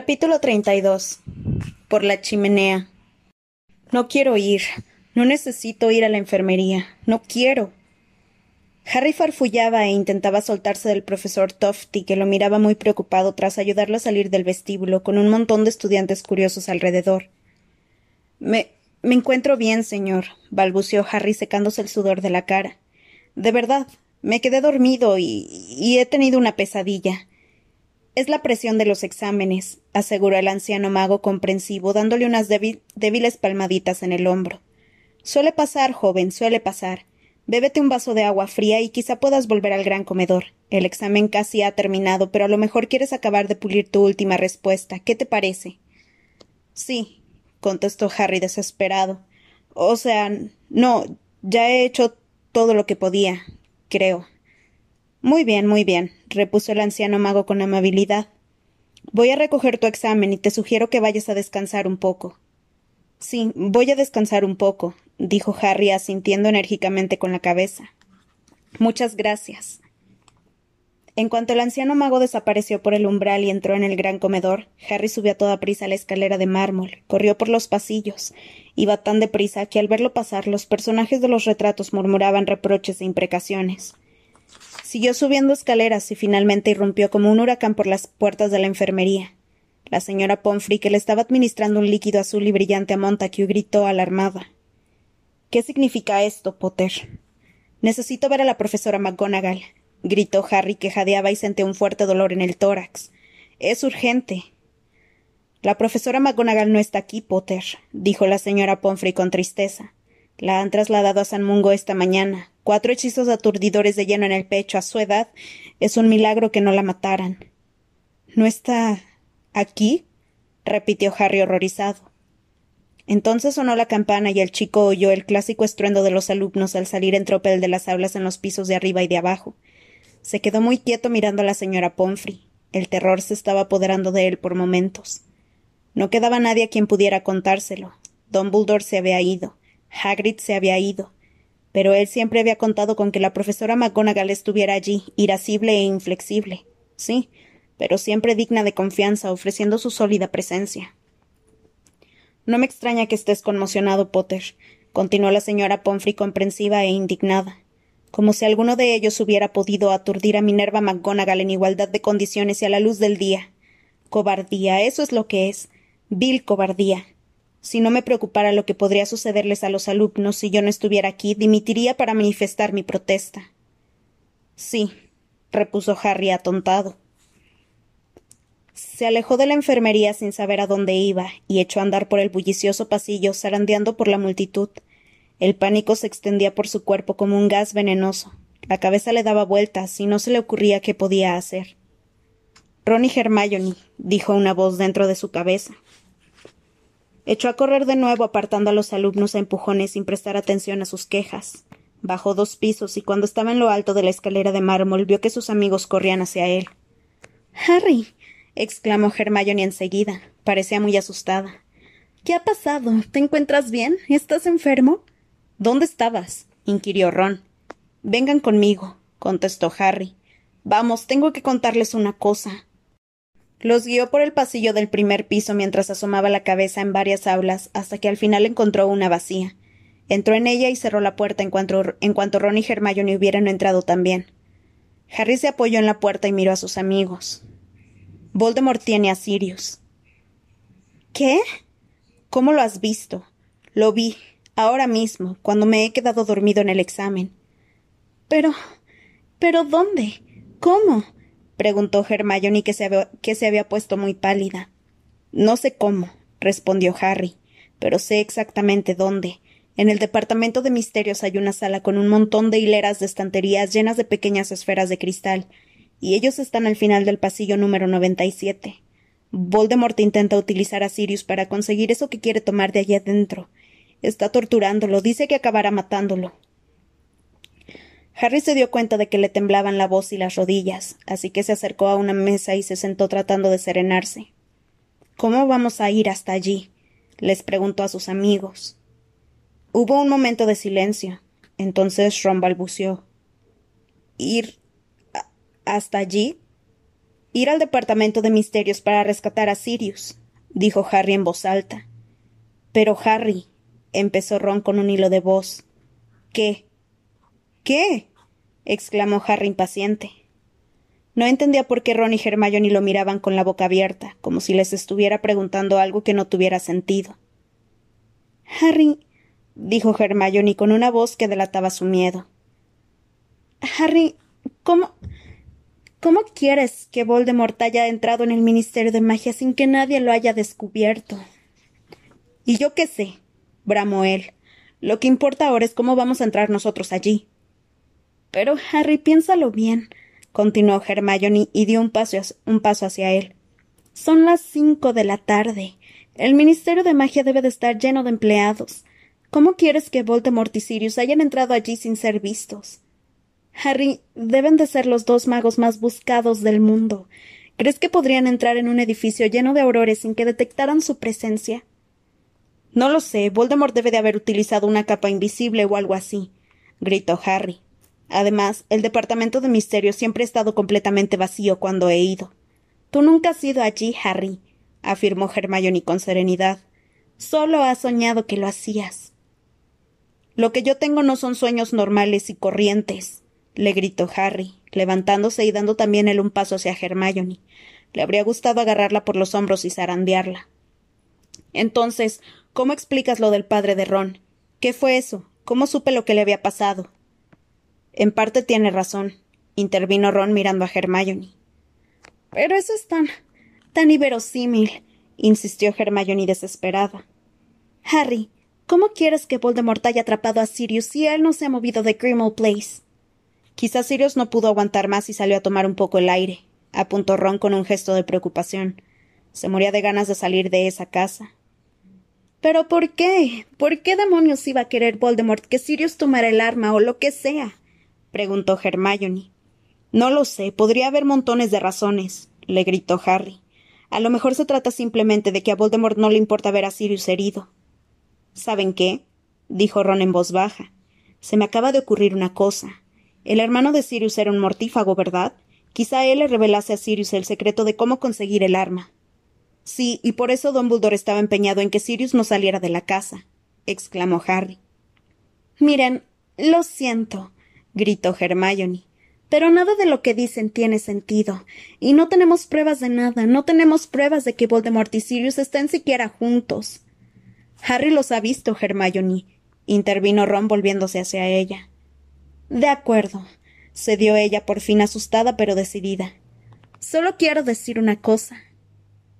Capítulo 32. Por la chimenea. No quiero ir. No necesito ir a la enfermería. No quiero. Harry farfullaba e intentaba soltarse del profesor Tofty, que lo miraba muy preocupado tras ayudarlo a salir del vestíbulo, con un montón de estudiantes curiosos alrededor. Me. me encuentro bien, señor, balbuceó Harry secándose el sudor de la cara. De verdad, me quedé dormido y. y he tenido una pesadilla. Es la presión de los exámenes, aseguró el anciano mago comprensivo, dándole unas débiles palmaditas en el hombro. Suele pasar, joven, suele pasar. Bébete un vaso de agua fría y quizá puedas volver al gran comedor. El examen casi ha terminado, pero a lo mejor quieres acabar de pulir tu última respuesta. ¿Qué te parece? Sí, contestó Harry desesperado. O sea, no, ya he hecho todo lo que podía, creo. Muy bien, muy bien, repuso el anciano mago con amabilidad. Voy a recoger tu examen y te sugiero que vayas a descansar un poco. Sí, voy a descansar un poco, dijo Harry asintiendo enérgicamente con la cabeza. Muchas gracias. En cuanto el anciano mago desapareció por el umbral y entró en el gran comedor, Harry subió a toda prisa la escalera de mármol, corrió por los pasillos. Iba tan deprisa que al verlo pasar los personajes de los retratos murmuraban reproches e imprecaciones. Siguió subiendo escaleras y finalmente irrumpió como un huracán por las puertas de la enfermería. La señora Pomfrey, que le estaba administrando un líquido azul y brillante a Montague, gritó alarmada. ¿Qué significa esto, Potter? Necesito ver a la profesora McGonagall, gritó Harry, que jadeaba y sentía un fuerte dolor en el tórax. Es urgente. La profesora McGonagall no está aquí, Potter, dijo la señora Pomfrey con tristeza. La han trasladado a San Mungo esta mañana. Cuatro hechizos aturdidores de lleno en el pecho a su edad. Es un milagro que no la mataran. ¿No está aquí? repitió Harry horrorizado. Entonces sonó la campana y el chico oyó el clásico estruendo de los alumnos al salir en tropel de las aulas en los pisos de arriba y de abajo. Se quedó muy quieto mirando a la señora Pomfrey. El terror se estaba apoderando de él por momentos. No quedaba nadie a quien pudiera contárselo. Dumbledore se había ido. Hagrid se había ido. Pero él siempre había contado con que la profesora McGonagall estuviera allí, irascible e inflexible. Sí, pero siempre digna de confianza, ofreciendo su sólida presencia. No me extraña que estés conmocionado, Potter, continuó la señora Pomfrey comprensiva e indignada. Como si alguno de ellos hubiera podido aturdir a Minerva McGonagall en igualdad de condiciones y a la luz del día. Cobardía, eso es lo que es. Vil cobardía. Si no me preocupara lo que podría sucederles a los alumnos si yo no estuviera aquí, dimitiría para manifestar mi protesta. Sí, repuso Harry atontado. Se alejó de la enfermería sin saber a dónde iba y echó a andar por el bullicioso pasillo, zarandeando por la multitud. El pánico se extendía por su cuerpo como un gas venenoso. La cabeza le daba vueltas y no se le ocurría qué podía hacer. Ron y dijo una voz dentro de su cabeza. Echó a correr de nuevo apartando a los alumnos a empujones sin prestar atención a sus quejas. Bajó dos pisos y cuando estaba en lo alto de la escalera de mármol vio que sus amigos corrían hacia él. Harry. exclamó Hermione enseguida. Parecía muy asustada. ¿Qué ha pasado? ¿Te encuentras bien? ¿Estás enfermo? ¿Dónde estabas? inquirió Ron. Vengan conmigo, contestó Harry. Vamos, tengo que contarles una cosa. Los guió por el pasillo del primer piso mientras asomaba la cabeza en varias aulas hasta que al final encontró una vacía. Entró en ella y cerró la puerta en cuanto, en cuanto Ron y Hermione hubieran entrado también. Harry se apoyó en la puerta y miró a sus amigos. Voldemort tiene a Sirius. ¿Qué? ¿Cómo lo has visto? Lo vi, ahora mismo, cuando me he quedado dormido en el examen. Pero. ¿Pero dónde? ¿Cómo? Preguntó Hermione que se, había, que se había puesto muy pálida. No sé cómo, respondió Harry, pero sé exactamente dónde. En el departamento de misterios hay una sala con un montón de hileras de estanterías llenas de pequeñas esferas de cristal, y ellos están al final del pasillo número 97. Voldemort intenta utilizar a Sirius para conseguir eso que quiere tomar de allí adentro. Está torturándolo, dice que acabará matándolo. Harry se dio cuenta de que le temblaban la voz y las rodillas, así que se acercó a una mesa y se sentó tratando de serenarse. ¿Cómo vamos a ir hasta allí? les preguntó a sus amigos. Hubo un momento de silencio. Entonces Ron balbuceó. ¿Ir hasta allí? Ir al departamento de misterios para rescatar a Sirius, dijo Harry en voz alta. Pero Harry, empezó Ron con un hilo de voz. ¿Qué? ¿Qué? Exclamó Harry impaciente. No entendía por qué Ron y Hermione lo miraban con la boca abierta, como si les estuviera preguntando algo que no tuviera sentido. Harry, dijo Hermione con una voz que delataba su miedo. Harry, ¿cómo. ¿Cómo quieres que Voldemort haya entrado en el Ministerio de Magia sin que nadie lo haya descubierto? Y yo qué sé, bramó él. Lo que importa ahora es cómo vamos a entrar nosotros allí. Pero, Harry, piénsalo bien continuó Hermione y dio un paso, un paso hacia él. Son las cinco de la tarde. El Ministerio de Magia debe de estar lleno de empleados. ¿Cómo quieres que Voldemort y Sirius hayan entrado allí sin ser vistos? Harry, deben de ser los dos magos más buscados del mundo. ¿Crees que podrían entrar en un edificio lleno de aurores sin que detectaran su presencia? No lo sé. Voldemort debe de haber utilizado una capa invisible o algo así, gritó Harry. Además, el departamento de misterio siempre ha estado completamente vacío cuando he ido. Tú nunca has ido allí, Harry, afirmó Hermione con serenidad. Solo has soñado que lo hacías. Lo que yo tengo no son sueños normales y corrientes, le gritó Harry, levantándose y dando también él un paso hacia Hermione. Le habría gustado agarrarla por los hombros y zarandearla. Entonces, ¿cómo explicas lo del padre de Ron? ¿Qué fue eso? ¿Cómo supe lo que le había pasado? En parte tiene razón, intervino Ron mirando a Hermione. Pero eso es tan. tan inverosímil, insistió Hermione desesperada. Harry, ¿cómo quieres que Voldemort haya atrapado a Sirius si él no se ha movido de Grimmauld Place? Quizás Sirius no pudo aguantar más y salió a tomar un poco el aire, apuntó Ron con un gesto de preocupación. Se moría de ganas de salir de esa casa. ¿Pero por qué? ¿Por qué demonios iba a querer Voldemort que Sirius tomara el arma o lo que sea? Preguntó Hermione. No lo sé, podría haber montones de razones, le gritó Harry. A lo mejor se trata simplemente de que a Voldemort no le importa ver a Sirius herido. ¿Saben qué? dijo Ron en voz baja. Se me acaba de ocurrir una cosa. El hermano de Sirius era un mortífago, ¿verdad? Quizá él le revelase a Sirius el secreto de cómo conseguir el arma. Sí, y por eso Dumbledore estaba empeñado en que Sirius no saliera de la casa, exclamó Harry. Miren, lo siento, gritó Hermione. Pero nada de lo que dicen tiene sentido. Y no tenemos pruebas de nada, no tenemos pruebas de que Voldemort y Sirius estén siquiera juntos. Harry los ha visto, Hermione, intervino Ron volviéndose hacia ella. De acuerdo, cedió ella por fin asustada pero decidida. Solo quiero decir una cosa.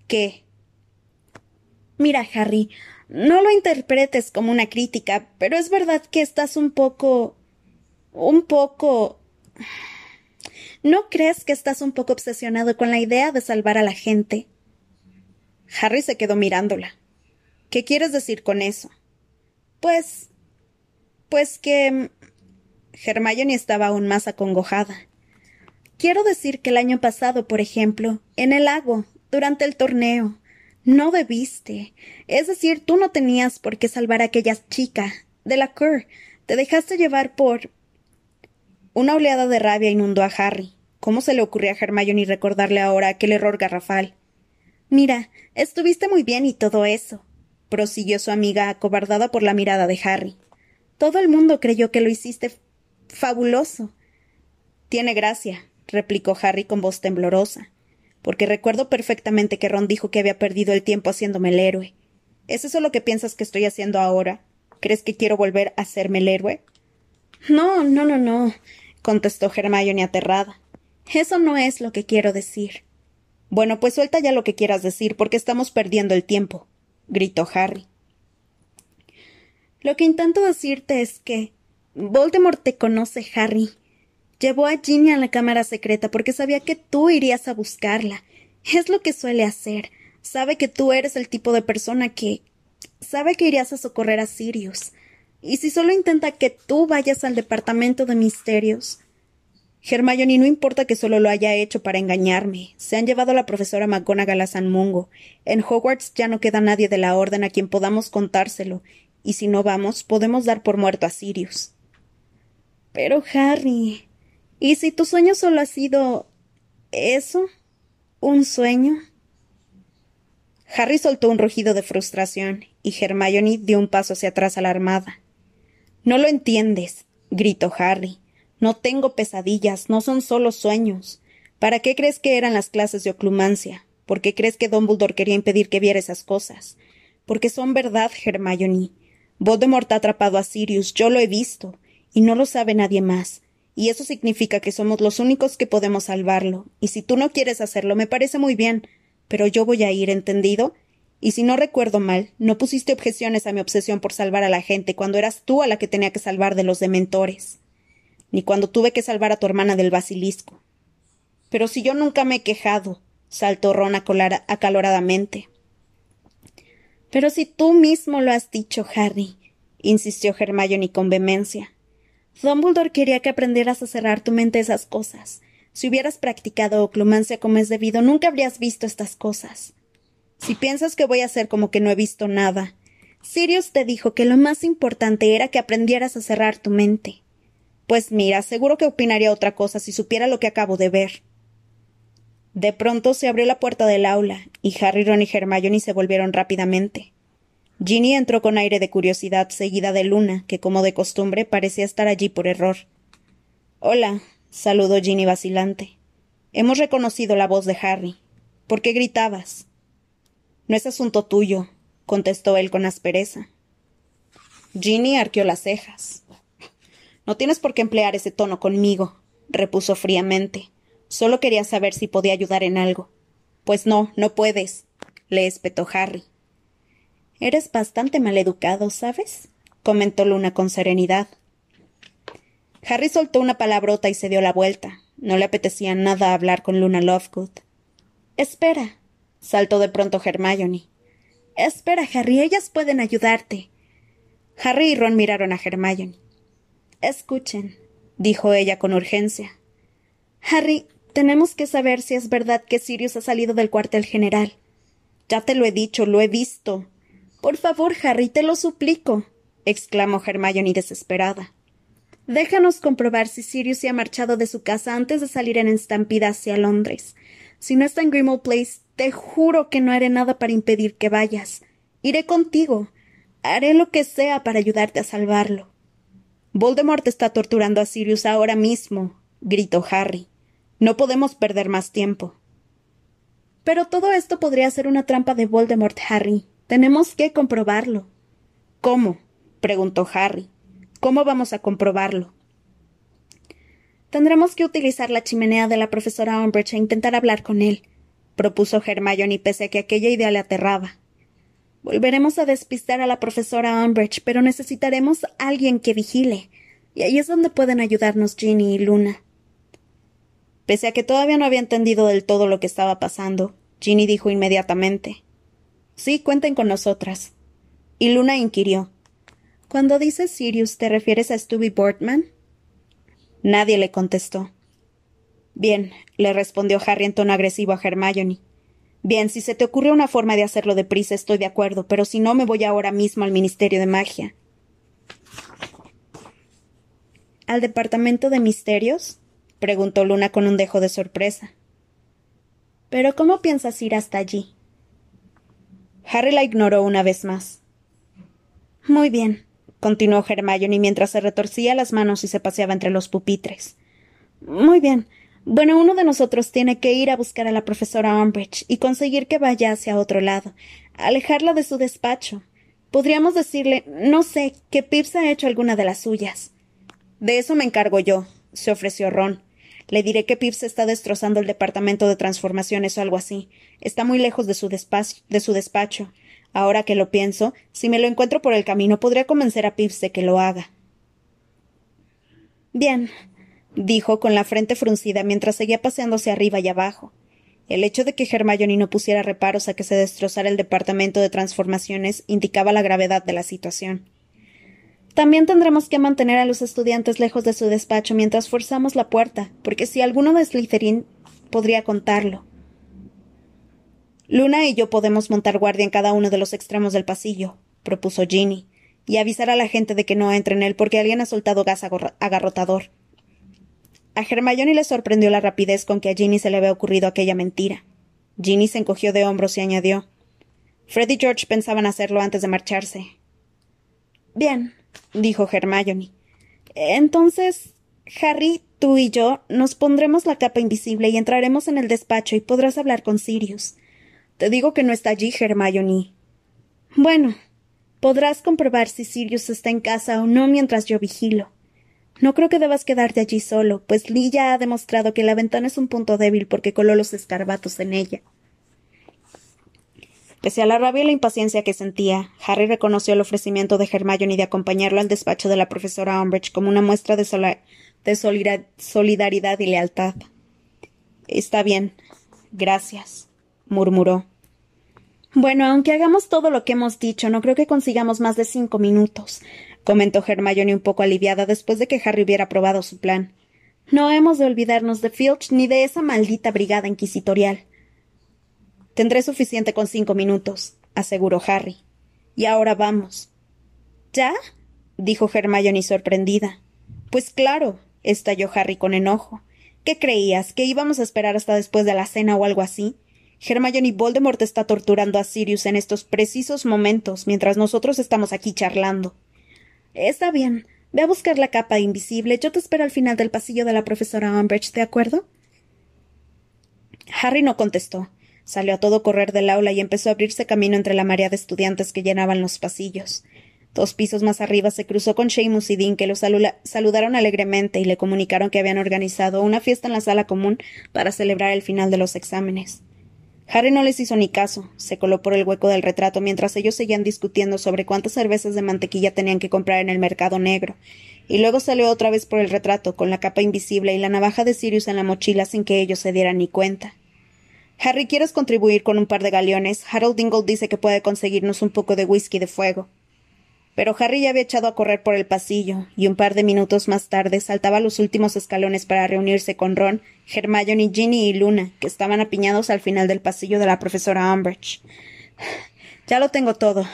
¿Qué? Mira, Harry, no lo interpretes como una crítica, pero es verdad que estás un poco un poco. ¿No crees que estás un poco obsesionado con la idea de salvar a la gente? Harry se quedó mirándola. ¿Qué quieres decir con eso? Pues. pues que. Hermione estaba aún más acongojada. Quiero decir que el año pasado, por ejemplo, en el lago, durante el torneo, no debiste. Es decir, tú no tenías por qué salvar a aquella chica, de la Cur. Te dejaste llevar por. Una oleada de rabia inundó a Harry. ¿Cómo se le ocurría a Hermione recordarle ahora aquel error garrafal? Mira, estuviste muy bien y todo eso, prosiguió su amiga acobardada por la mirada de Harry. Todo el mundo creyó que lo hiciste fabuloso. Tiene gracia, replicó Harry con voz temblorosa, porque recuerdo perfectamente que Ron dijo que había perdido el tiempo haciéndome el héroe. ¿Es eso lo que piensas que estoy haciendo ahora? ¿Crees que quiero volver a hacerme el héroe? No, no, no, no contestó Hermione aterrada. Eso no es lo que quiero decir. Bueno, pues suelta ya lo que quieras decir, porque estamos perdiendo el tiempo, gritó Harry. Lo que intento decirte es que Voldemort te conoce, Harry. Llevó a Ginny a la cámara secreta porque sabía que tú irías a buscarla. Es lo que suele hacer. Sabe que tú eres el tipo de persona que sabe que irías a socorrer a Sirius. ¿Y si solo intenta que tú vayas al departamento de misterios? Hermione no importa que solo lo haya hecho para engañarme. Se han llevado a la profesora McGonagall a San Mungo. En Hogwarts ya no queda nadie de la orden a quien podamos contárselo, y si no vamos, podemos dar por muerto a Sirius. Pero, Harry. ¿Y si tu sueño solo ha sido. eso? ¿Un sueño? Harry soltó un rugido de frustración, y Hermione dio un paso hacia atrás alarmada. No lo entiendes, gritó Harry. No tengo pesadillas, no son solo sueños. ¿Para qué crees que eran las clases de oclumancia? ¿Por qué crees que Dumbledore quería impedir que viera esas cosas? Porque son verdad, Hermione. Voldemort ha atrapado a Sirius, yo lo he visto, y no lo sabe nadie más. Y eso significa que somos los únicos que podemos salvarlo. Y si tú no quieres hacerlo, me parece muy bien, pero yo voy a ir, ¿entendido? Y si no recuerdo mal, no pusiste objeciones a mi obsesión por salvar a la gente cuando eras tú a la que tenía que salvar de los dementores, ni cuando tuve que salvar a tu hermana del basilisco. Pero si yo nunca me he quejado, saltó Ron acaloradamente. Pero si tú mismo lo has dicho, Harry, insistió Hermione con vehemencia. Dumbledore quería que aprendieras a cerrar tu mente a esas cosas. Si hubieras practicado oclumancia como es debido, nunca habrías visto estas cosas. Si piensas que voy a hacer como que no he visto nada, Sirius te dijo que lo más importante era que aprendieras a cerrar tu mente. Pues mira, seguro que opinaría otra cosa si supiera lo que acabo de ver. De pronto se abrió la puerta del aula, y Harry, Ron y Hermione se volvieron rápidamente. Ginny entró con aire de curiosidad, seguida de Luna, que como de costumbre parecía estar allí por error. Hola, saludó Ginny vacilante. Hemos reconocido la voz de Harry. ¿Por qué gritabas? No es asunto tuyo, contestó él con aspereza. Ginny arqueó las cejas. No tienes por qué emplear ese tono conmigo, repuso fríamente. Solo quería saber si podía ayudar en algo. Pues no, no puedes, le espetó Harry. Eres bastante maleducado, ¿sabes? comentó Luna con serenidad. Harry soltó una palabrota y se dio la vuelta. No le apetecía nada hablar con Luna Lovegood. Espera, saltó de pronto Hermione. Espera, Harry, ellas pueden ayudarte. Harry y Ron miraron a Hermione. Escuchen, dijo ella con urgencia. Harry, tenemos que saber si es verdad que Sirius ha salido del cuartel general. Ya te lo he dicho, lo he visto. Por favor, Harry, te lo suplico, exclamó Hermione desesperada. Déjanos comprobar si Sirius se ha marchado de su casa antes de salir en estampida hacia Londres. Si no está en Grimmauld Place, te juro que no haré nada para impedir que vayas. Iré contigo. Haré lo que sea para ayudarte a salvarlo. Voldemort está torturando a Sirius ahora mismo, gritó Harry. No podemos perder más tiempo. Pero todo esto podría ser una trampa de Voldemort, Harry. Tenemos que comprobarlo. ¿Cómo? preguntó Harry. ¿Cómo vamos a comprobarlo? Tendremos que utilizar la chimenea de la profesora Umbridge e intentar hablar con él, propuso Hermione pese a que aquella idea le aterraba. Volveremos a despistar a la profesora Umbridge, pero necesitaremos alguien que vigile, y ahí es donde pueden ayudarnos Ginny y Luna. Pese a que todavía no había entendido del todo lo que estaba pasando, Ginny dijo inmediatamente Sí, cuenten con nosotras. Y Luna inquirió cuando dices Sirius, ¿te refieres a Stubby Boardman? Nadie le contestó. Bien, le respondió Harry en tono agresivo a Hermione. Bien, si se te ocurre una forma de hacerlo deprisa, estoy de acuerdo, pero si no, me voy ahora mismo al Ministerio de Magia. ¿Al Departamento de Misterios? preguntó Luna con un dejo de sorpresa. ¿Pero cómo piensas ir hasta allí? Harry la ignoró una vez más. Muy bien, continuó Hermione mientras se retorcía las manos y se paseaba entre los pupitres. Muy bien. Bueno, uno de nosotros tiene que ir a buscar a la profesora Umbridge y conseguir que vaya hacia otro lado, alejarla de su despacho. Podríamos decirle, no sé, que Pips ha hecho alguna de las suyas. De eso me encargo yo, se ofreció Ron. Le diré que Pips está destrozando el departamento de transformaciones o algo así. Está muy lejos de su, de su despacho. Ahora que lo pienso, si me lo encuentro por el camino, podría convencer a Pips de que lo haga. Bien, dijo con la frente fruncida mientras seguía paseándose arriba y abajo. El hecho de que Hermione no pusiera reparos a que se destrozara el departamento de transformaciones indicaba la gravedad de la situación. También tendremos que mantener a los estudiantes lejos de su despacho mientras forzamos la puerta, porque si alguno de Slytherin podría contarlo. Luna y yo podemos montar guardia en cada uno de los extremos del pasillo, propuso Ginny, y avisar a la gente de que no entre en él porque alguien ha soltado gas agarrotador. A Hermione le sorprendió la rapidez con que a Ginny se le había ocurrido aquella mentira. Ginny se encogió de hombros y añadió. Fred y George pensaban hacerlo antes de marcharse. Bien, dijo Hermione. Entonces, Harry, tú y yo nos pondremos la capa invisible y entraremos en el despacho y podrás hablar con Sirius. Te digo que no está allí, Hermione. Bueno, podrás comprobar si Sirius está en casa o no mientras yo vigilo. No creo que debas quedarte allí solo, pues Lee ya ha demostrado que la ventana es un punto débil porque coló los escarbatos en ella. Pese a la rabia y la impaciencia que sentía, Harry reconoció el ofrecimiento de Hermione de acompañarlo al despacho de la profesora Umbridge como una muestra de, solidaridad y lealtad. Está bien. Gracias, murmuró. Bueno, aunque hagamos todo lo que hemos dicho, no creo que consigamos más de cinco minutos comentó Hermione un poco aliviada después de que Harry hubiera aprobado su plan. No hemos de olvidarnos de Filch ni de esa maldita brigada inquisitorial. Tendré suficiente con cinco minutos, aseguró Harry. Y ahora vamos. ¿Ya? dijo Hermione sorprendida. Pues claro, estalló Harry con enojo. ¿Qué creías? ¿Que íbamos a esperar hasta después de la cena o algo así? Hermione Voldemort está torturando a Sirius en estos precisos momentos, mientras nosotros estamos aquí charlando. Está bien. Ve a buscar la capa invisible. Yo te espero al final del pasillo de la profesora Umbridge, ¿de acuerdo? Harry no contestó. Salió a todo correr del aula y empezó a abrirse camino entre la marea de estudiantes que llenaban los pasillos. Dos pisos más arriba se cruzó con Seamus y Dean, que lo saludaron alegremente y le comunicaron que habían organizado una fiesta en la sala común para celebrar el final de los exámenes. Harry no les hizo ni caso, se coló por el hueco del retrato mientras ellos seguían discutiendo sobre cuántas cervezas de mantequilla tenían que comprar en el mercado negro, y luego salió otra vez por el retrato, con la capa invisible y la navaja de Sirius en la mochila sin que ellos se dieran ni cuenta. Harry, ¿quieres contribuir con un par de galeones? Harold Dingle dice que puede conseguirnos un poco de whisky de fuego. Pero Harry había echado a correr por el pasillo, y un par de minutos más tarde saltaba los últimos escalones para reunirse con Ron, Hermione, Ginny y Luna, que estaban apiñados al final del pasillo de la profesora Umbridge. Ya lo tengo todo,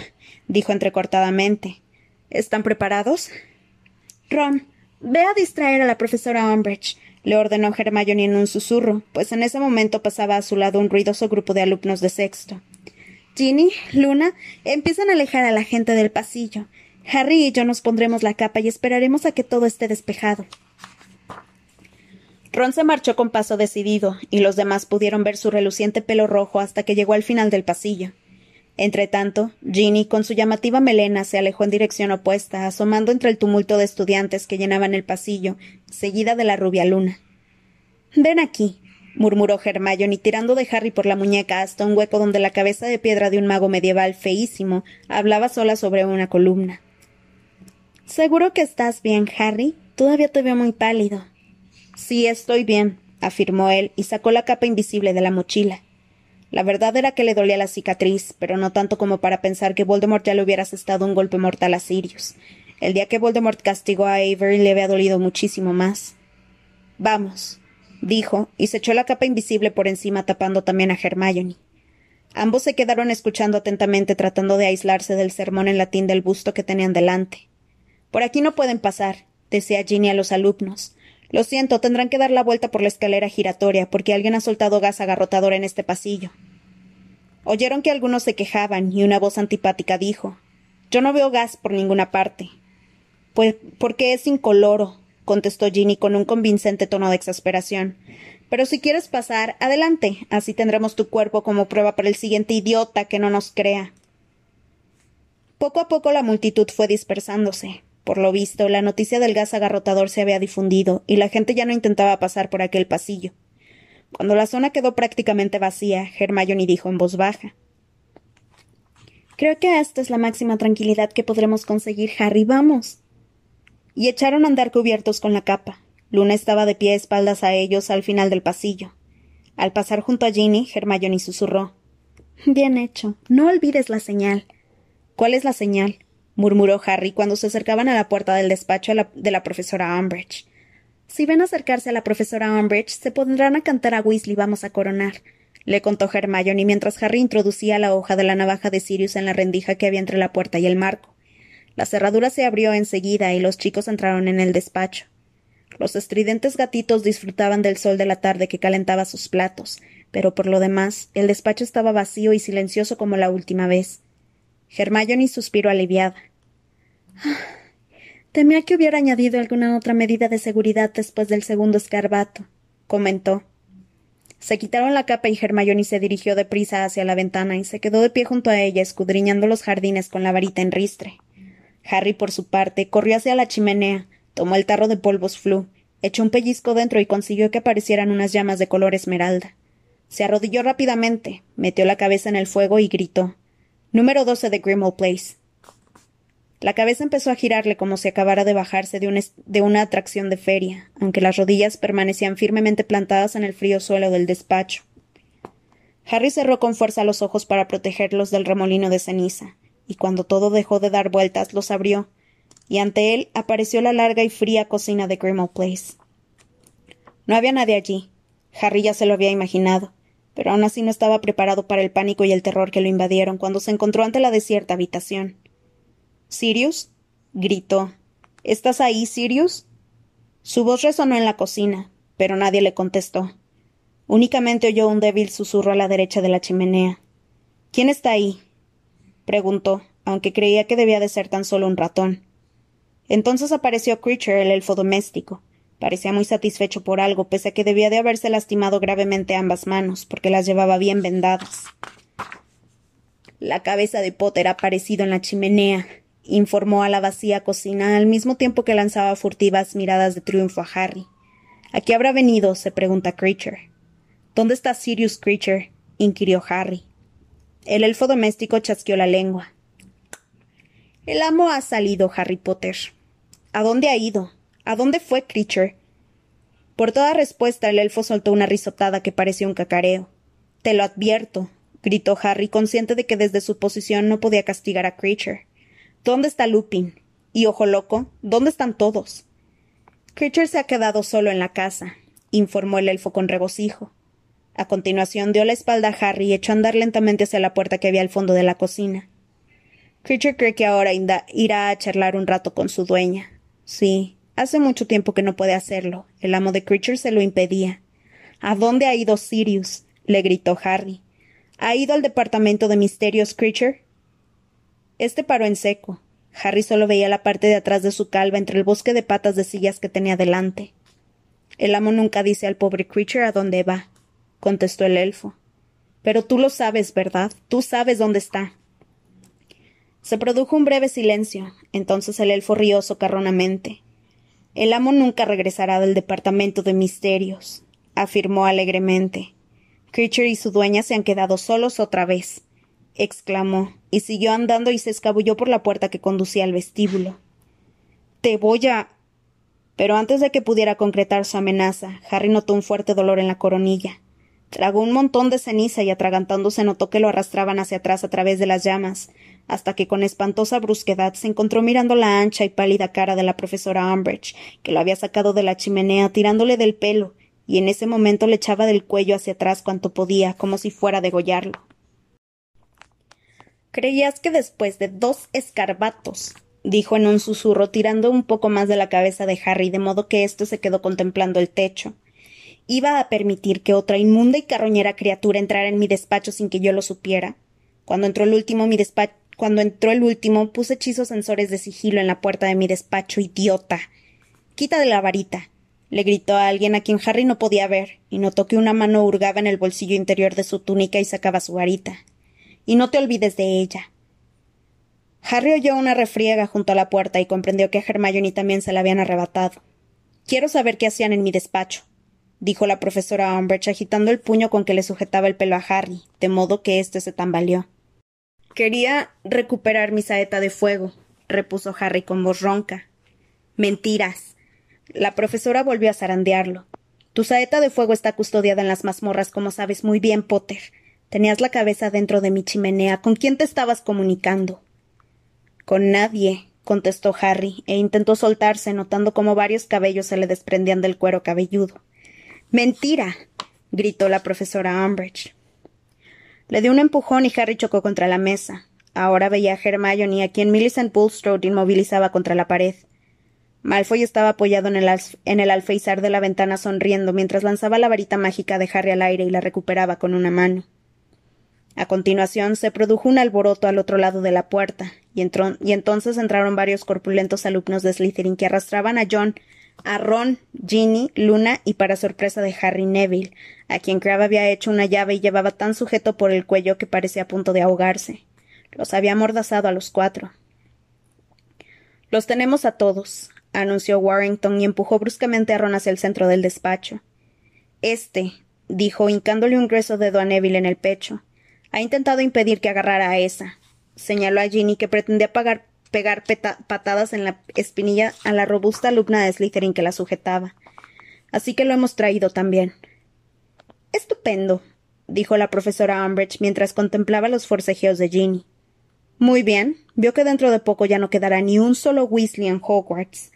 dijo entrecortadamente. ¿Están preparados? Ron, ve a distraer a la profesora Umbridge, le ordenó Hermione en un susurro, pues en ese momento pasaba a su lado un ruidoso grupo de alumnos de sexto. Ginny, Luna, empiezan a alejar a la gente del pasillo. Harry y yo nos pondremos la capa y esperaremos a que todo esté despejado. Ron se marchó con paso decidido, y los demás pudieron ver su reluciente pelo rojo hasta que llegó al final del pasillo. Entretanto, Ginny, con su llamativa melena, se alejó en dirección opuesta, asomando entre el tumulto de estudiantes que llenaban el pasillo, seguida de la rubia luna. Ven aquí, murmuró Hermione tirando de Harry por la muñeca hasta un hueco donde la cabeza de piedra de un mago medieval feísimo hablaba sola sobre una columna. ¿Seguro que estás bien, Harry? Todavía te veo muy pálido. Sí, estoy bien, afirmó él y sacó la capa invisible de la mochila. La verdad era que le dolía la cicatriz, pero no tanto como para pensar que Voldemort ya le hubiera asestado un golpe mortal a Sirius. El día que Voldemort castigó a Avery le había dolido muchísimo más. Vamos, dijo, y se echó la capa invisible por encima tapando también a Hermione. Ambos se quedaron escuchando atentamente tratando de aislarse del sermón en latín del busto que tenían delante. Por aquí no pueden pasar, decía Ginny a los alumnos. Lo siento, tendrán que dar la vuelta por la escalera giratoria, porque alguien ha soltado gas agarrotador en este pasillo. Oyeron que algunos se quejaban, y una voz antipática dijo Yo no veo gas por ninguna parte. Pues porque es incoloro, contestó Ginny con un convincente tono de exasperación. Pero si quieres pasar, adelante. Así tendremos tu cuerpo como prueba para el siguiente idiota que no nos crea. Poco a poco la multitud fue dispersándose. Por lo visto, la noticia del gas agarrotador se había difundido, y la gente ya no intentaba pasar por aquel pasillo. Cuando la zona quedó prácticamente vacía, Hermione dijo en voz baja Creo que esta es la máxima tranquilidad que podremos conseguir, Harry. Vamos y echaron a andar cubiertos con la capa. Luna estaba de pie a espaldas a ellos al final del pasillo. Al pasar junto a Ginny, Hermione susurró. Bien hecho. No olvides la señal. ¿Cuál es la señal? murmuró Harry cuando se acercaban a la puerta del despacho de la profesora Umbridge. Si ven acercarse a la profesora Umbridge, se pondrán a cantar a Weasley vamos a coronar, le contó Hermione mientras Harry introducía la hoja de la navaja de Sirius en la rendija que había entre la puerta y el marco. La cerradura se abrió enseguida y los chicos entraron en el despacho. Los estridentes gatitos disfrutaban del sol de la tarde que calentaba sus platos, pero por lo demás, el despacho estaba vacío y silencioso como la última vez. Hermione suspiró aliviada. temía que hubiera añadido alguna otra medida de seguridad después del segundo escarbato, comentó. Se quitaron la capa y Hermione se dirigió deprisa hacia la ventana y se quedó de pie junto a ella, escudriñando los jardines con la varita en ristre. Harry, por su parte, corrió hacia la chimenea, tomó el tarro de polvos flu, echó un pellizco dentro y consiguió que aparecieran unas llamas de color esmeralda. Se arrodilló rápidamente, metió la cabeza en el fuego y gritó Número 12 de Grimmauld Place. La cabeza empezó a girarle como si acabara de bajarse de, de, una atracción de feria, aunque las rodillas permanecían firmemente plantadas en el frío suelo del despacho. Harry cerró con fuerza los ojos para protegerlos del remolino de ceniza, y cuando todo dejó de dar vueltas los abrió, y ante él apareció la larga y fría cocina de Grimmauld Place. No había nadie allí. Harry ya se lo había imaginado pero aún así no estaba preparado para el pánico y el terror que lo invadieron cuando se encontró ante la desierta habitación. ¿Sirius? gritó. ¿Estás ahí, Sirius? Su voz resonó en la cocina, pero nadie le contestó. Únicamente oyó un débil susurro a la derecha de la chimenea. ¿Quién está ahí? Preguntó, aunque creía que debía de ser tan solo un ratón. Entonces apareció Creature, el elfo doméstico, Parecía muy satisfecho por algo, pese a que debía de haberse lastimado gravemente ambas manos, porque las llevaba bien vendadas. La cabeza de Potter ha aparecido en la chimenea, informó a la vacía cocina al mismo tiempo que lanzaba furtivas miradas de triunfo a Harry. ¿A qué habrá venido? se pregunta Creature. ¿Dónde está Sirius Creature? inquirió Harry. El elfo doméstico chasqueó la lengua. El amo ha salido, Harry Potter. ¿A dónde ha ido? ¿A dónde fue Creature? Por toda respuesta el elfo soltó una risotada que parecía un cacareo. Te lo advierto, gritó Harry, consciente de que desde su posición no podía castigar a Creature. ¿Dónde está Lupin? Y ojo loco, ¿dónde están todos? Creature se ha quedado solo en la casa, informó el elfo con regocijo. A continuación dio la espalda a Harry y echó a andar lentamente hacia la puerta que había al fondo de la cocina. Creature cree que ahora irá a charlar un rato con su dueña. Sí, Hace mucho tiempo que no puede hacerlo. El amo de Creature se lo impedía. ¿A dónde ha ido Sirius? le gritó Harry. ¿Ha ido al departamento de misterios Creature? Este paró en seco. Harry solo veía la parte de atrás de su calva entre el bosque de patas de sillas que tenía delante. El amo nunca dice al pobre Creature a dónde va, contestó el elfo. Pero tú lo sabes, ¿verdad? Tú sabes dónde está. Se produjo un breve silencio. Entonces el elfo rió socarronamente. El amo nunca regresará del departamento de misterios, afirmó alegremente. Creature y su dueña se han quedado solos otra vez, exclamó, y siguió andando y se escabulló por la puerta que conducía al vestíbulo. Te voy a. Pero antes de que pudiera concretar su amenaza, Harry notó un fuerte dolor en la coronilla. Tragó un montón de ceniza y atragantándose notó que lo arrastraban hacia atrás a través de las llamas, hasta que con espantosa brusquedad se encontró mirando la ancha y pálida cara de la profesora Umbridge, que lo había sacado de la chimenea tirándole del pelo, y en ese momento le echaba del cuello hacia atrás cuanto podía, como si fuera a degollarlo. Creías que después de dos escarbatos, dijo en un susurro, tirando un poco más de la cabeza de Harry, de modo que éste se quedó contemplando el techo. Iba a permitir que otra inmunda y carroñera criatura entrara en mi despacho sin que yo lo supiera. Cuando entró el último, mi despacho cuando entró el último, puse hechizos sensores de sigilo en la puerta de mi despacho, idiota. Quita de la varita. le gritó a alguien a quien Harry no podía ver, y notó que una mano hurgaba en el bolsillo interior de su túnica y sacaba su varita. Y no te olvides de ella. Harry oyó una refriega junto a la puerta y comprendió que a Hermione también se la habían arrebatado. Quiero saber qué hacían en mi despacho, dijo la profesora Umbridge agitando el puño con que le sujetaba el pelo a Harry, de modo que éste se tambaleó. Quería recuperar mi saeta de fuego, repuso Harry con voz ronca. Mentiras. La profesora volvió a zarandearlo. Tu saeta de fuego está custodiada en las mazmorras, como sabes muy bien, Potter. Tenías la cabeza dentro de mi chimenea. ¿Con quién te estabas comunicando? Con nadie, contestó Harry, e intentó soltarse, notando cómo varios cabellos se le desprendían del cuero cabelludo. Mentira. gritó la profesora Umbridge. Le dio un empujón y Harry chocó contra la mesa. Ahora veía a Hermione a quien Millicent Bulstrode inmovilizaba contra la pared. Malfoy estaba apoyado en el, alféizar de la ventana sonriendo mientras lanzaba la varita mágica de Harry al aire y la recuperaba con una mano. A continuación se produjo un alboroto al otro lado de la puerta, y, y entonces entraron varios corpulentos alumnos de Slytherin que arrastraban a John, a Ron, Ginny, Luna y para sorpresa de Harry Neville, a quien Crabbe había hecho una llave y llevaba tan sujeto por el cuello que parecía a punto de ahogarse. Los había amordazado a los cuatro. Los tenemos a todos, anunció Warrington y empujó bruscamente a Ron hacia el centro del despacho. Este, dijo, hincándole un grueso dedo a Neville en el pecho, ha intentado impedir que agarrara a esa. Señaló a Ginny que pretendía pegar patadas en la espinilla a la robusta alumna de Slytherin que la sujetaba. Así que lo hemos traído también. Estupendo, dijo la profesora Umbridge mientras contemplaba los forcejeos de Ginny. Muy bien, vio que dentro de poco ya no quedará ni un solo Weasley en Hogwarts.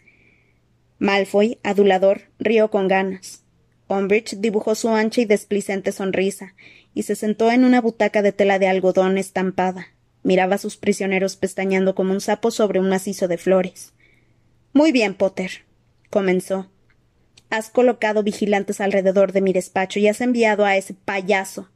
Malfoy, adulador, rió con ganas. Umbridge dibujó su ancha y desplicente sonrisa, y se sentó en una butaca de tela de algodón estampada. Miraba a sus prisioneros pestañeando como un sapo sobre un macizo de flores. Muy bien, Potter, comenzó. Has colocado vigilantes alrededor de mi despacho y has enviado a ese payaso.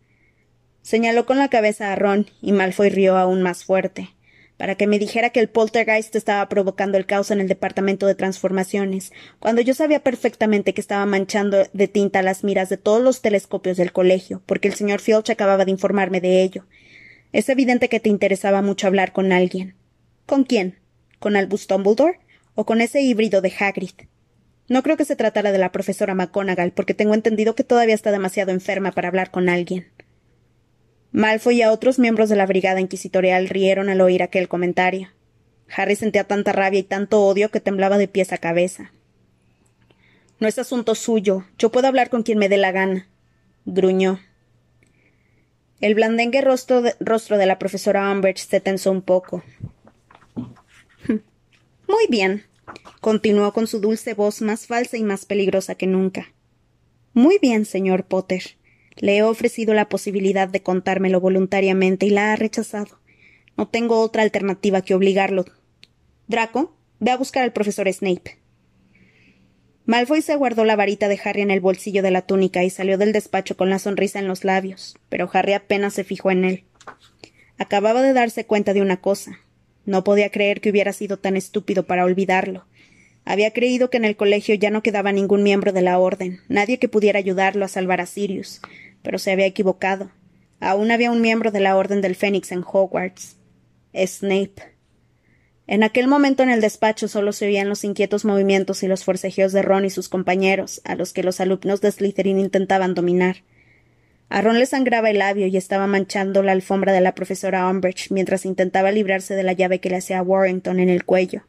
Señaló con la cabeza a Ron, y Malfoy rió aún más fuerte para que me dijera que el poltergeist estaba provocando el caos en el departamento de transformaciones, cuando yo sabía perfectamente que estaba manchando de tinta las miras de todos los telescopios del colegio, porque el señor Filch acababa de informarme de ello. Es evidente que te interesaba mucho hablar con alguien. ¿Con quién? ¿Con Albus Dumbledore? ¿O con ese híbrido de Hagrid? No creo que se tratara de la profesora McGonagall, porque tengo entendido que todavía está demasiado enferma para hablar con alguien. Malfoy y a otros miembros de la brigada inquisitorial rieron al oír aquel comentario. Harry sentía tanta rabia y tanto odio que temblaba de pies a cabeza. No es asunto suyo. Yo puedo hablar con quien me dé la gana. gruñó. El blandengue rostro de, rostro de la profesora Umbridge se tensó un poco. Muy bien, continuó con su dulce voz más falsa y más peligrosa que nunca. Muy bien, señor Potter. Le he ofrecido la posibilidad de contármelo voluntariamente y la ha rechazado. No tengo otra alternativa que obligarlo. Draco, ve a buscar al profesor Snape. Malfoy se guardó la varita de Harry en el bolsillo de la túnica y salió del despacho con la sonrisa en los labios, pero Harry apenas se fijó en él. Acababa de darse cuenta de una cosa. No podía creer que hubiera sido tan estúpido para olvidarlo. Había creído que en el colegio ya no quedaba ningún miembro de la orden, nadie que pudiera ayudarlo a salvar a Sirius, pero se había equivocado. Aún había un miembro de la Orden del Fénix en Hogwarts. Snape. En aquel momento en el despacho solo se oían los inquietos movimientos y los forcejeos de Ron y sus compañeros, a los que los alumnos de Slytherin intentaban dominar. A Ron le sangraba el labio y estaba manchando la alfombra de la profesora Umbridge mientras intentaba librarse de la llave que le hacía Warrington en el cuello.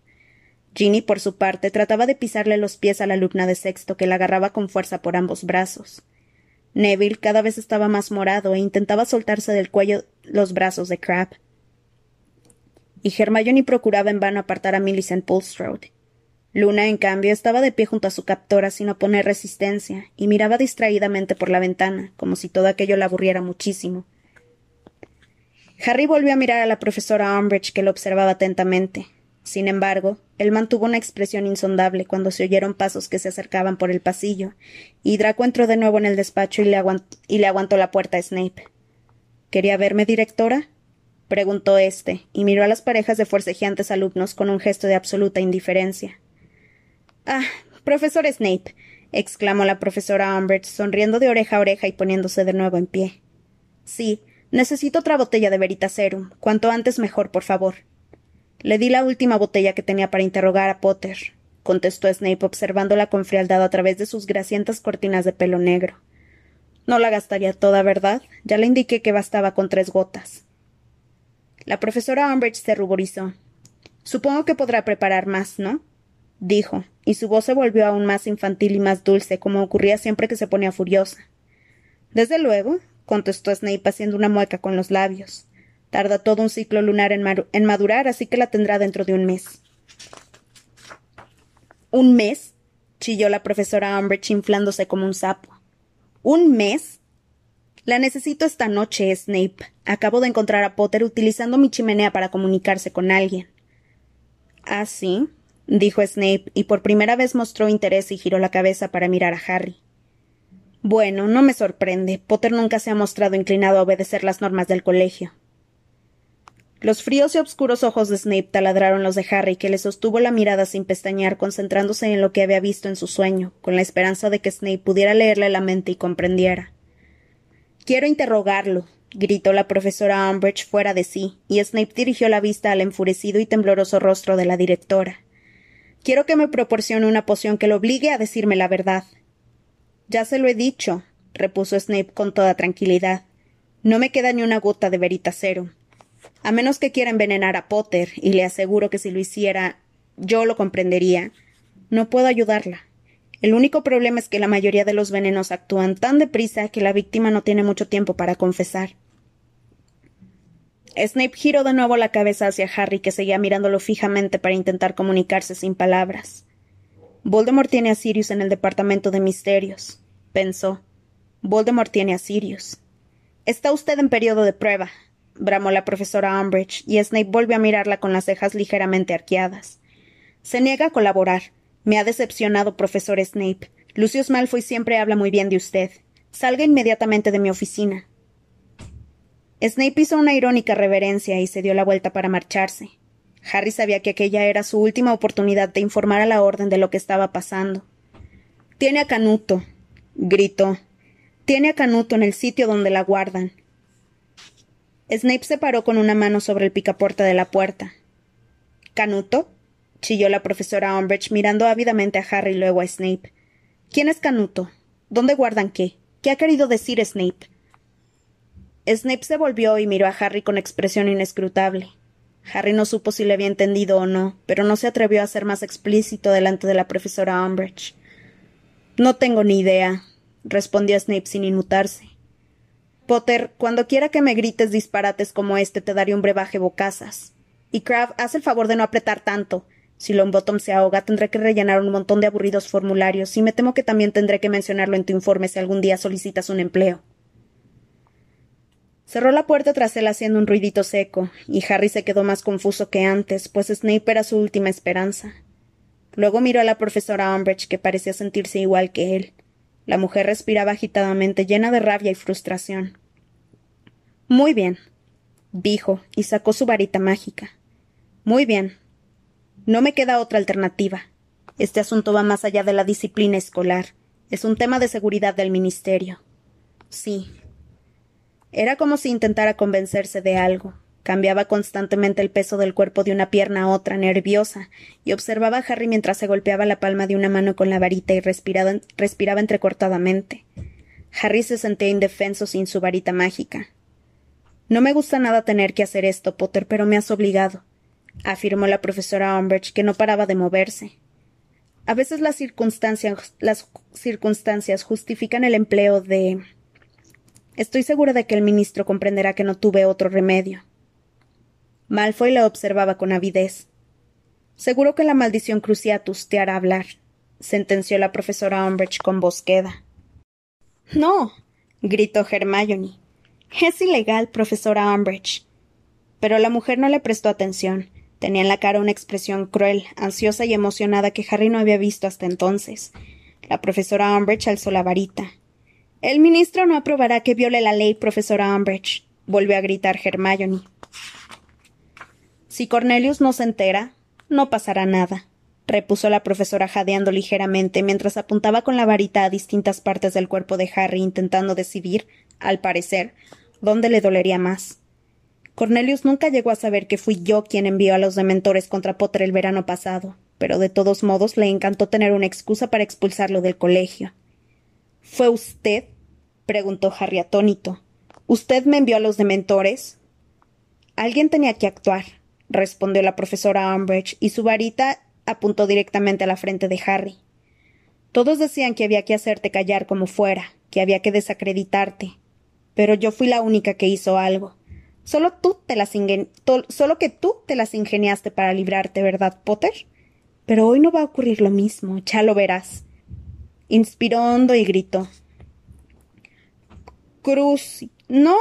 Ginny, por su parte, trataba de pisarle los pies a la alumna de sexto, que la agarraba con fuerza por ambos brazos. Neville cada vez estaba más morado e intentaba soltarse del cuello los brazos de Crab. Y Hermione procuraba en vano apartar a Millicent Bulstrode. Luna, en cambio, estaba de pie junto a su captora sin oponer resistencia, y miraba distraídamente por la ventana, como si todo aquello la aburriera muchísimo. Harry volvió a mirar a la profesora Umbridge, que lo observaba atentamente. Sin embargo, él mantuvo una expresión insondable cuando se oyeron pasos que se acercaban por el pasillo, y Draco entró de nuevo en el despacho y le, aguantó la puerta a Snape. ¿Quería verme, directora? Preguntó éste, y miró a las parejas de forcejeantes alumnos con un gesto de absoluta indiferencia. Ah, profesor Snape, exclamó la profesora Umbridge, sonriendo de oreja a oreja y poniéndose de nuevo en pie. Sí, necesito otra botella de Veritaserum. Cuanto antes mejor, por favor. Le di la última botella que tenía para interrogar a Potter, contestó Snape observándola con frialdad a través de sus grasientas cortinas de pelo negro. No la gastaría toda, ¿verdad? Ya le indiqué que bastaba con tres gotas. La profesora Umbridge se ruborizó. Supongo que podrá preparar más, ¿no? dijo, y su voz se volvió aún más infantil y más dulce, como ocurría siempre que se ponía furiosa. Desde luego, contestó Snape haciendo una mueca con los labios. Tarda todo un ciclo lunar en, madurar, así que la tendrá dentro de un mes. ¿Un mes? chilló la profesora Umbridge inflándose como un sapo. ¿Un mes? La necesito esta noche, Snape. Acabo de encontrar a Potter utilizando mi chimenea para comunicarse con alguien. ¿Ah, sí? dijo Snape, y por primera vez mostró interés y giró la cabeza para mirar a Harry. Bueno, no me sorprende. Potter nunca se ha mostrado inclinado a obedecer las normas del colegio. Los fríos y oscuros ojos de Snape taladraron los de Harry, que le sostuvo la mirada sin pestañear, concentrándose en lo que había visto en su sueño, con la esperanza de que Snape pudiera leerle la mente y comprendiera. Quiero interrogarlo, gritó la profesora Umbridge fuera de sí, y Snape dirigió la vista al enfurecido y tembloroso rostro de la directora. Quiero que me proporcione una poción que lo obligue a decirme la verdad. Ya se lo he dicho, repuso Snape con toda tranquilidad. No me queda ni una gota de veritacero. A menos que quiera envenenar a Potter, y le aseguro que si lo hiciera yo lo comprendería. No puedo ayudarla. El único problema es que la mayoría de los venenos actúan tan deprisa que la víctima no tiene mucho tiempo para confesar. Snape giró de nuevo la cabeza hacia Harry, que seguía mirándolo fijamente para intentar comunicarse sin palabras. Voldemort tiene a Sirius en el departamento de misterios, pensó. Voldemort tiene a Sirius. Está usted en periodo de prueba, bramó la profesora Umbridge, y Snape volvió a mirarla con las cejas ligeramente arqueadas. Se niega a colaborar. Me ha decepcionado, profesor Snape. Lucius Malfoy siempre habla muy bien de usted. Salga inmediatamente de mi oficina. Snape hizo una irónica reverencia y se dio la vuelta para marcharse. Harry sabía que aquella era su última oportunidad de informar a la orden de lo que estaba pasando. Tiene a Canuto, gritó. Tiene a Canuto en el sitio donde la guardan. Snape se paró con una mano sobre el picaporte de la puerta. ¿Canuto? Chilló la profesora Umbridge mirando ávidamente a Harry y luego a Snape. ¿Quién es Canuto? ¿Dónde guardan qué? ¿Qué ha querido decir Snape? Snape se volvió y miró a Harry con expresión inescrutable. Harry no supo si le había entendido o no, pero no se atrevió a ser más explícito delante de la profesora Umbridge. No tengo ni idea, respondió Snape sin inmutarse. Potter, cuando quiera que me grites disparates como este, te daré un brebaje bocazas. Y Crab, haz el favor de no apretar tanto. Si Longbottom se ahoga, tendré que rellenar un montón de aburridos formularios, y me temo que también tendré que mencionarlo en tu informe si algún día solicitas un empleo. Cerró la puerta tras él haciendo un ruidito seco, y Harry se quedó más confuso que antes, pues Snape era su última esperanza. Luego miró a la profesora Umbridge, que parecía sentirse igual que él. La mujer respiraba agitadamente, llena de rabia y frustración. Muy bien, dijo, y sacó su varita mágica. Muy bien. No me queda otra alternativa. Este asunto va más allá de la disciplina escolar. Es un tema de seguridad del Ministerio. Sí, era como si intentara convencerse de algo. Cambiaba constantemente el peso del cuerpo de una pierna a otra, nerviosa, y observaba a Harry mientras se golpeaba la palma de una mano con la varita y respiraba, respiraba entrecortadamente. Harry se sentía indefenso sin su varita mágica. No me gusta nada tener que hacer esto, Potter, pero me has obligado, afirmó la profesora Umbridge, que no paraba de moverse. A veces las circunstancias, las circunstancias justifican el empleo de Estoy segura de que el ministro comprenderá que no tuve otro remedio. Malfoy la observaba con avidez. Seguro que la maldición Cruciatus te hará hablar, sentenció la profesora Umbridge con voz queda. No, gritó Hermione. Es ilegal, profesora Umbridge. Pero la mujer no le prestó atención. Tenía en la cara una expresión cruel, ansiosa y emocionada que Harry no había visto hasta entonces. La profesora Umbridge alzó la varita. El ministro no aprobará que viole la ley, profesora Umbridge, volvió a gritar Hermione. Si Cornelius no se entera, no pasará nada, repuso la profesora jadeando ligeramente mientras apuntaba con la varita a distintas partes del cuerpo de Harry intentando decidir, al parecer, dónde le dolería más. Cornelius nunca llegó a saber que fui yo quien envió a los dementores contra Potter el verano pasado, pero de todos modos le encantó tener una excusa para expulsarlo del colegio. ¿Fue usted preguntó Harry atónito. ¿Usted me envió a los dementores? Alguien tenía que actuar, respondió la profesora Umbridge, y su varita apuntó directamente a la frente de Harry. Todos decían que había que hacerte callar como fuera, que había que desacreditarte. Pero yo fui la única que hizo algo. Solo tú te las solo que tú te las ingeniaste para librarte, ¿verdad, Potter? Pero hoy no va a ocurrir lo mismo, ya lo verás. Inspiró hondo y gritó. Cruz. No.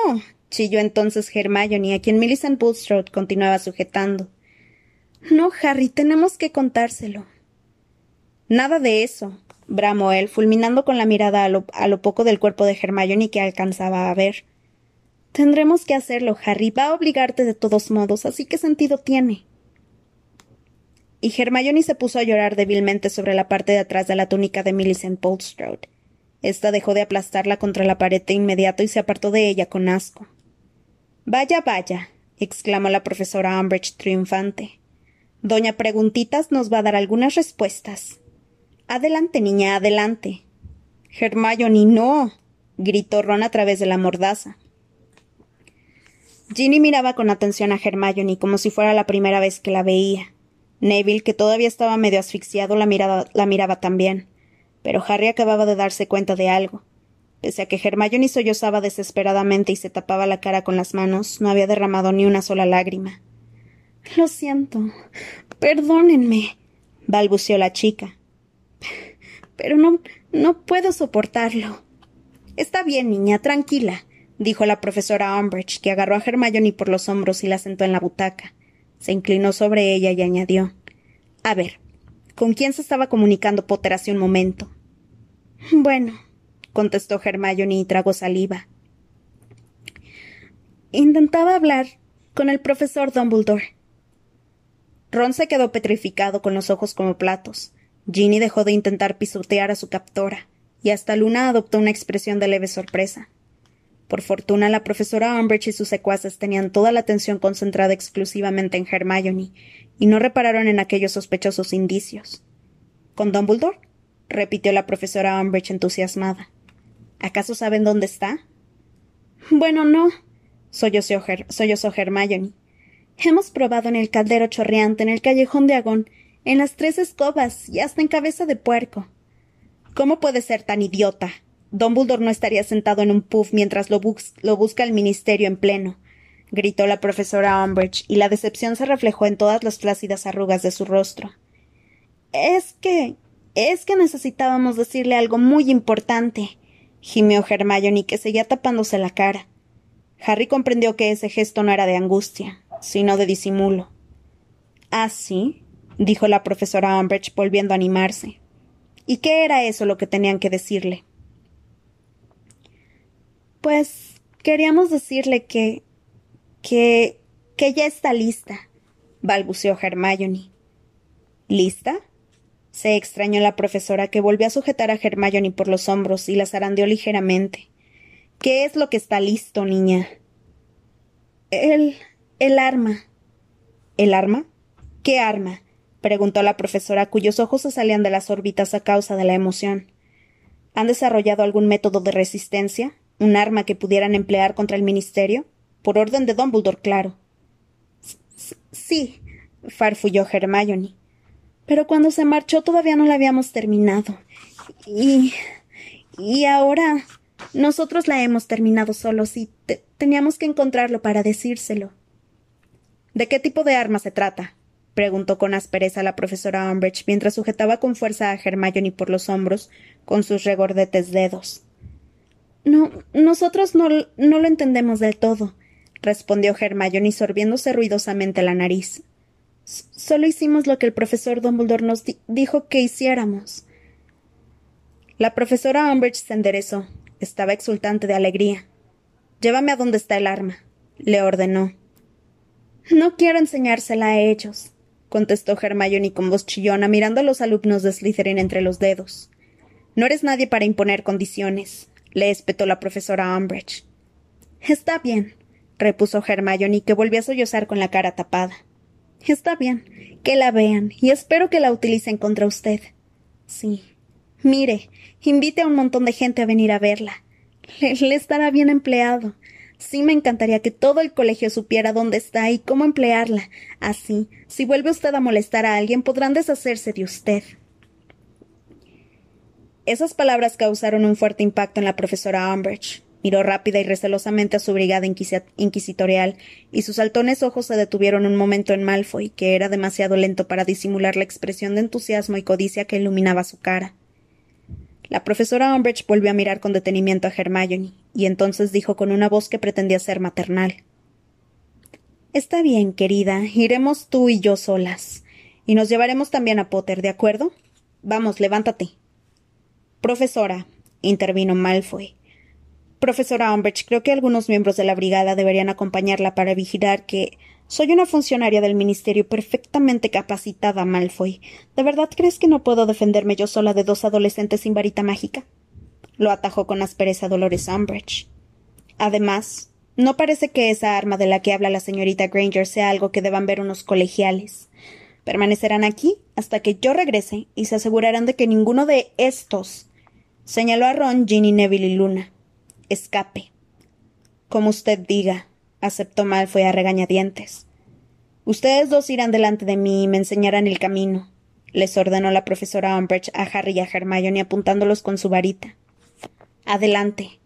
chilló entonces Hermione, a quien Millicent Bulstrode continuaba sujetando. No, Harry, tenemos que contárselo. Nada de eso, bramó él, fulminando con la mirada a lo, a lo poco del cuerpo de Hermione que alcanzaba a ver. Tendremos que hacerlo, Harry. Va a obligarte de todos modos, así que sentido tiene. Y Hermione se puso a llorar débilmente sobre la parte de atrás de la túnica de Millicent Bulstrode. Esta dejó de aplastarla contra la pared de inmediato y se apartó de ella con asco. Vaya, vaya, exclamó la profesora Umbridge triunfante. Doña Preguntitas nos va a dar algunas respuestas. Adelante, niña, adelante. Hermione, no. gritó Ron a través de la mordaza. Ginny miraba con atención a Hermione como si fuera la primera vez que la veía. Neville, que todavía estaba medio asfixiado, la miraba, también. Pero Harry acababa de darse cuenta de algo. Pese a que Hermione sollozaba desesperadamente y se tapaba la cara con las manos, no había derramado ni una sola lágrima. Lo siento. Perdónenme. balbuceó la chica. Pero no. no puedo soportarlo. Está bien, niña, tranquila, dijo la profesora Umbridge, que agarró a Hermione por los hombros y la sentó en la butaca. Se inclinó sobre ella y añadió A ver, ¿con quién se estaba comunicando Potter hace un momento? Bueno, contestó Hermione y tragó saliva. Intentaba hablar con el profesor Dumbledore. Ron se quedó petrificado con los ojos como platos. Ginny dejó de intentar pisotear a su captora, y hasta Luna adoptó una expresión de leve sorpresa. Por fortuna, la profesora Umbridge y sus secuaces tenían toda la atención concentrada exclusivamente en Hermione, y no repararon en aquellos sospechosos indicios. ¿Con Dumbledore? repitió la profesora Umbridge entusiasmada. ¿Acaso saben dónde está? Bueno, no, sollozó, sollozó Hermione. Hemos probado en el caldero chorreante, en el callejón de Agón, en las tres escobas y hasta en cabeza de puerco. ¿Cómo puede ser tan idiota? Dumbledore no estaría sentado en un puff mientras lo, busca el ministerio en pleno, gritó la profesora Umbridge, y la decepción se reflejó en todas las flácidas arrugas de su rostro. Es que. es que necesitábamos decirle algo muy importante, gimió Hermione, que seguía tapándose la cara. Harry comprendió que ese gesto no era de angustia, sino de disimulo. ¿Ah, sí? dijo la profesora Umbridge, volviendo a animarse. ¿Y qué era eso lo que tenían que decirle? Pues queríamos decirle que. que. que ya está lista, balbuceó Hermione. ¿Lista? Se extrañó la profesora, que volvió a sujetar a Hermione por los hombros y la zarandeó ligeramente. ¿Qué es lo que está listo, niña? El. el arma. ¿El arma? ¿Qué arma? preguntó la profesora, cuyos ojos se salían de las órbitas a causa de la emoción. ¿Han desarrollado algún método de resistencia? ¿Un arma que pudieran emplear contra el ministerio? Por orden de Dumbledore, claro. Sí, farfulló Hermione. Pero cuando se marchó todavía no la habíamos terminado. Y. y ahora. Nosotros la hemos terminado solos y teníamos que encontrarlo para decírselo. ¿De qué tipo de arma se trata? preguntó con aspereza la profesora Umbridge mientras sujetaba con fuerza a Hermione por los hombros con sus regordetes dedos. No, nosotros no, no lo entendemos del todo, respondió Hermione sorbiéndose ruidosamente la nariz. Solo hicimos lo que el profesor Dumbledore nos dijo que hiciéramos. La profesora Umbridge se enderezó. Estaba exultante de alegría. Llévame a donde está el arma, le ordenó. No quiero enseñársela a ellos, contestó Hermione con voz chillona, mirando a los alumnos de Slytherin entre los dedos. No eres nadie para imponer condiciones le espetó la profesora Umbridge. Está bien, repuso Hermione, que volvió a sollozar con la cara tapada. Está bien, que la vean, y espero que la utilicen contra usted. Sí. Mire, invite a un montón de gente a venir a verla. Le, le estará bien empleado. Sí me encantaría que todo el colegio supiera dónde está y cómo emplearla. Así, si vuelve usted a molestar a alguien, podrán deshacerse de usted. Esas palabras causaron un fuerte impacto en la profesora Umbridge. Miró rápida y recelosamente a su brigada inquisitorial, y sus saltones ojos se detuvieron un momento en Malfoy, que era demasiado lento para disimular la expresión de entusiasmo y codicia que iluminaba su cara. La profesora Umbridge volvió a mirar con detenimiento a Hermione, y entonces dijo con una voz que pretendía ser maternal. Está bien, querida. Iremos tú y yo solas. Y nos llevaremos también a Potter, ¿de acuerdo? Vamos, levántate. Profesora, intervino Malfoy. Profesora Umbridge, creo que algunos miembros de la brigada deberían acompañarla para vigilar que soy una funcionaria del ministerio perfectamente capacitada, Malfoy. ¿De verdad crees que no puedo defenderme yo sola de dos adolescentes sin varita mágica? Lo atajó con aspereza Dolores Umbridge. Además, no parece que esa arma de la que habla la señorita Granger sea algo que deban ver unos colegiales. Permanecerán aquí hasta que yo regrese y se asegurarán de que ninguno de estos señaló a Ron, Ginny, Neville y Luna. Escape. Como usted diga, aceptó Malfoy a regañadientes. Ustedes dos irán delante de mí y me enseñarán el camino, les ordenó la profesora Umbridge a Harry y a Hermione apuntándolos con su varita. Adelante,